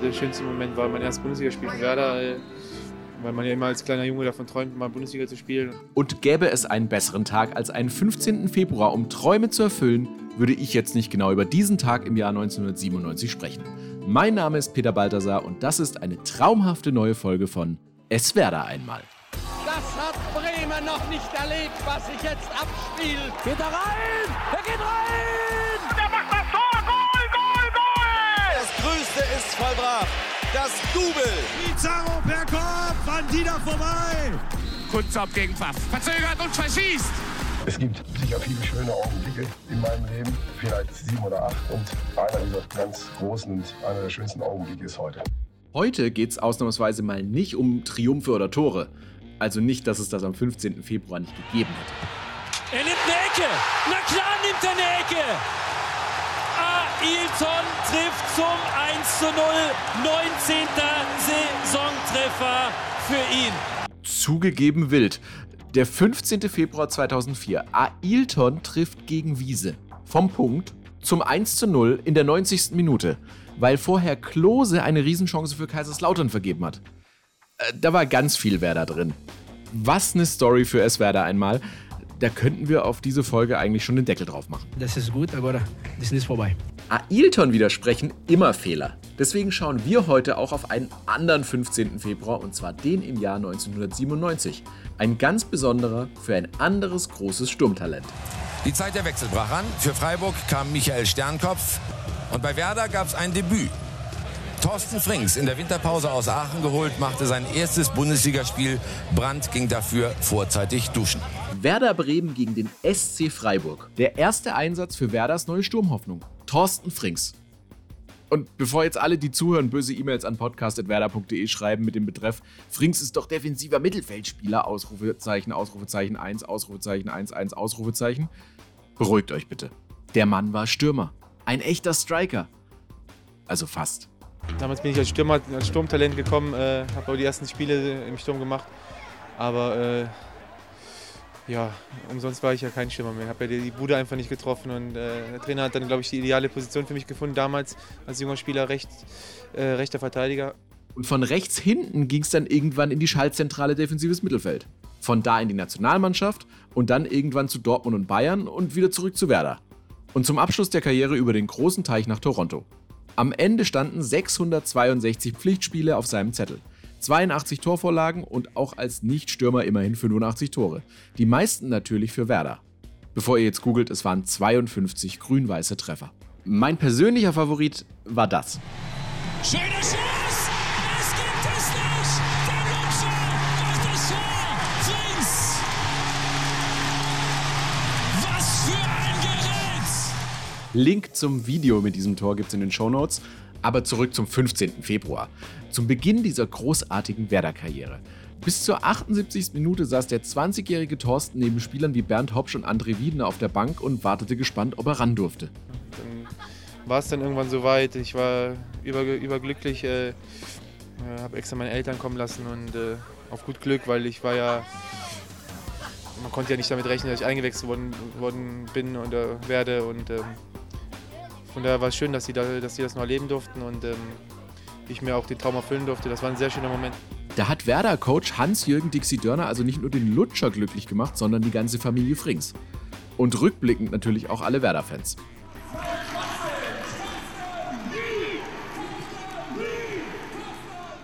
Der schönste Moment war mein erstes Bundesligaspiel für Werder, äh, weil man ja immer als kleiner Junge davon träumt, mal Bundesliga zu spielen. Und gäbe es einen besseren Tag als einen 15. Februar, um Träume zu erfüllen, würde ich jetzt nicht genau über diesen Tag im Jahr 1997 sprechen. Mein Name ist Peter Balthasar und das ist eine traumhafte neue Folge von Es Werder einmal. Das hat Bremen noch nicht erlebt, was sich jetzt abspielt. Geht er rein? Er geht rein! Ist vollbracht. Das Double. Pizarro per Kopf, an Dieter vorbei. Kunzop gegen Pfaff. Verzögert und verschießt. Es gibt sicher viele schöne Augenblicke in meinem Leben, vielleicht sieben oder acht. Und einer dieser ganz großen und einer der schönsten Augenblicke ist heute. Heute geht es ausnahmsweise mal nicht um Triumphe oder Tore. Also nicht, dass es das am 15. Februar nicht gegeben hätte. Er nimmt eine Ecke. Na klar nimmt er eine Ecke. Ailton trifft zum 1 zu 0. 19. Saisontreffer für ihn. Zugegeben wild. Der 15. Februar 2004. Ailton trifft gegen Wiese. Vom Punkt zum 1 zu 0 in der 90. Minute, weil vorher Klose eine Riesenchance für Kaiserslautern vergeben hat. Äh, Da war ganz viel Werder drin. Was eine Story für es Werder einmal. Da könnten wir auf diese Folge eigentlich schon den Deckel drauf machen. Das ist gut, aber das ist nicht vorbei. Ailton widersprechen immer Fehler. Deswegen schauen wir heute auch auf einen anderen 15. Februar und zwar den im Jahr 1997. Ein ganz besonderer für ein anderes großes Sturmtalent. Die Zeit der Wechsel brach an. Für Freiburg kam Michael Sternkopf. Und bei Werder gab es ein Debüt. Thorsten Frings, in der Winterpause aus Aachen geholt, machte sein erstes Bundesligaspiel. Brandt ging dafür vorzeitig duschen. Werder Bremen gegen den SC Freiburg. Der erste Einsatz für Werders neue Sturmhoffnung. Thorsten Frings. Und bevor jetzt alle, die zuhören, böse E-Mails an podcast.werder.de schreiben mit dem Betreff Frings ist doch defensiver Mittelfeldspieler, Ausrufezeichen, Ausrufezeichen 1, Ausrufezeichen 1, 1, Ausrufezeichen. Beruhigt euch bitte. Der Mann war Stürmer. Ein echter Striker. Also fast. Damals bin ich als Stürmer, als Sturmtalent gekommen, äh, habe auch die ersten Spiele im Sturm gemacht. Aber äh, ja, umsonst war ich ja kein Stürmer mehr. Ich habe ja die Bude einfach nicht getroffen und äh, der Trainer hat dann, glaube ich, die ideale Position für mich gefunden damals als junger Spieler, recht, äh, rechter Verteidiger. Und von rechts hinten ging es dann irgendwann in die Schaltzentrale defensives Mittelfeld. Von da in die Nationalmannschaft und dann irgendwann zu Dortmund und Bayern und wieder zurück zu Werder. Und zum Abschluss der Karriere über den großen Teich nach Toronto. Am Ende standen 662 Pflichtspiele auf seinem Zettel. 82 Torvorlagen und auch als Nichtstürmer immerhin 85 Tore. Die meisten natürlich für Werder. Bevor ihr jetzt googelt, es waren 52 grün-weiße Treffer. Mein persönlicher Favorit war das. Schöner Schuss! Es gibt es nicht! Der Lutscher macht das Tor! Frings! Was für ein Gerät! Link zum Video mit diesem Tor gibt's in den Shownotes. Aber zurück zum 15. Februar, zum Beginn dieser großartigen Werder-Karriere. Bis zur 78. Minute saß der 20-jährige Thorsten neben Spielern wie Bernd Hopsch und André Wiedner auf der Bank und wartete gespannt, ob er ran durfte. Dann war es dann irgendwann soweit. Ich war über, überglücklich, äh, äh, habe extra meine Eltern kommen lassen und äh, auf gut Glück, weil ich war ja, man konnte ja nicht damit rechnen, dass ich eingewechselt worden, worden bin oder werde und ähm, von daher war es schön, dass sie, da, dass sie das noch erleben durften und ähm, ich mir auch den Traum erfüllen durfte. Das war ein sehr schöner Moment. Da hat Werder-Coach Hans-Jürgen Dixie Dörner also nicht nur den Lutscher glücklich gemacht, sondern die ganze Familie Frings. Und rückblickend natürlich auch alle Werder-Fans.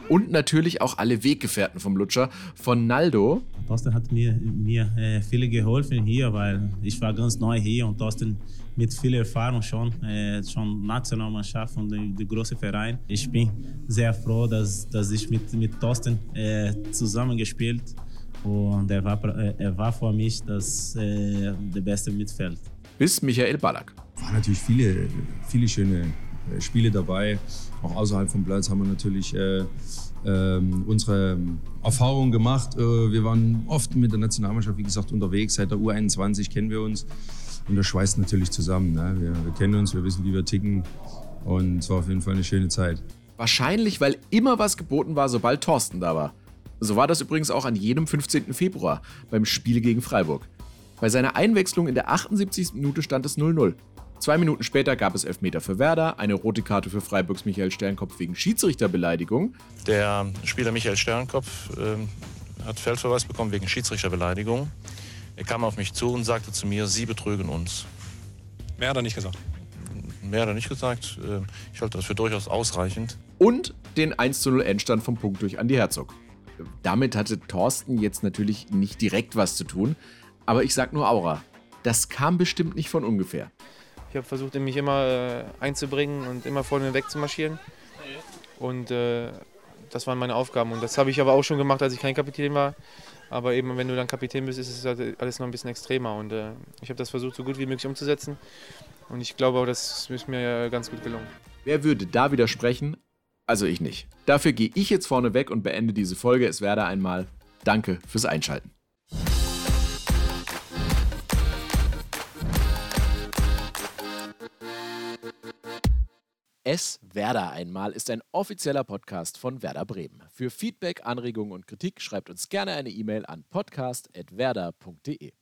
Und natürlich auch alle Weggefährten vom Lutscher, von Naldo, Thorsten hat mir, mir äh, viele geholfen hier, weil ich war ganz neu hier und Thorsten mit viel Erfahrung schon, äh, schon Nationalmannschaft und der die große Verein. Ich bin sehr froh, dass, dass ich mit, mit Thorsten äh, zusammengespielt und er war, äh, er war für mich das, äh, der beste Mitfeld. bis Michael Ballack. waren natürlich viele, viele schöne Spiele dabei. Auch außerhalb vom Platz haben wir natürlich äh, ähm, unsere Erfahrungen gemacht. Äh, wir waren oft mit der Nationalmannschaft, wie gesagt, unterwegs. Seit der U21 kennen wir uns. Und das schweißt natürlich zusammen. Ne? Wir, wir kennen uns, wir wissen, wie wir ticken. Und es war auf jeden Fall eine schöne Zeit. Wahrscheinlich, weil immer was geboten war, sobald Thorsten da war. So war das übrigens auch an jedem 15. Februar beim Spiel gegen Freiburg. Bei seiner Einwechslung in der 78. Minute stand es 0-0. Zwei Minuten später gab es Elfmeter für Werder, eine rote Karte für Freiburgs Michael Sternkopf wegen Schiedsrichterbeleidigung. Der Spieler Michael Sternkopf äh, hat Feldverweis bekommen wegen Schiedsrichterbeleidigung. Er kam auf mich zu und sagte zu mir, Sie betrügen uns. Mehr hat er nicht gesagt. Mehr hat er nicht gesagt. Äh, ich halte das für durchaus ausreichend. Und den 1 zu 0 Endstand vom Punkt durch Andi Herzog. Damit hatte Thorsten jetzt natürlich nicht direkt was zu tun, aber ich sag nur Aura. Das kam bestimmt nicht von ungefähr. Ich habe versucht, mich immer äh, einzubringen und immer vorne weg zu marschieren. Und äh, das waren meine Aufgaben. Und das habe ich aber auch schon gemacht, als ich kein Kapitän war. Aber eben, wenn du dann Kapitän bist, ist es halt alles noch ein bisschen extremer. Und äh, ich habe das versucht, so gut wie möglich umzusetzen. Und ich glaube auch, das ist mir ganz gut gelungen. Wer würde da widersprechen? Also ich nicht. Dafür gehe ich jetzt vorne weg und beende diese Folge. Es werde einmal. Danke fürs Einschalten. Es Werder einmal ist ein offizieller Podcast von Werder Bremen. Für Feedback, Anregungen und Kritik schreibt uns gerne eine E-Mail an podcast.werder.de.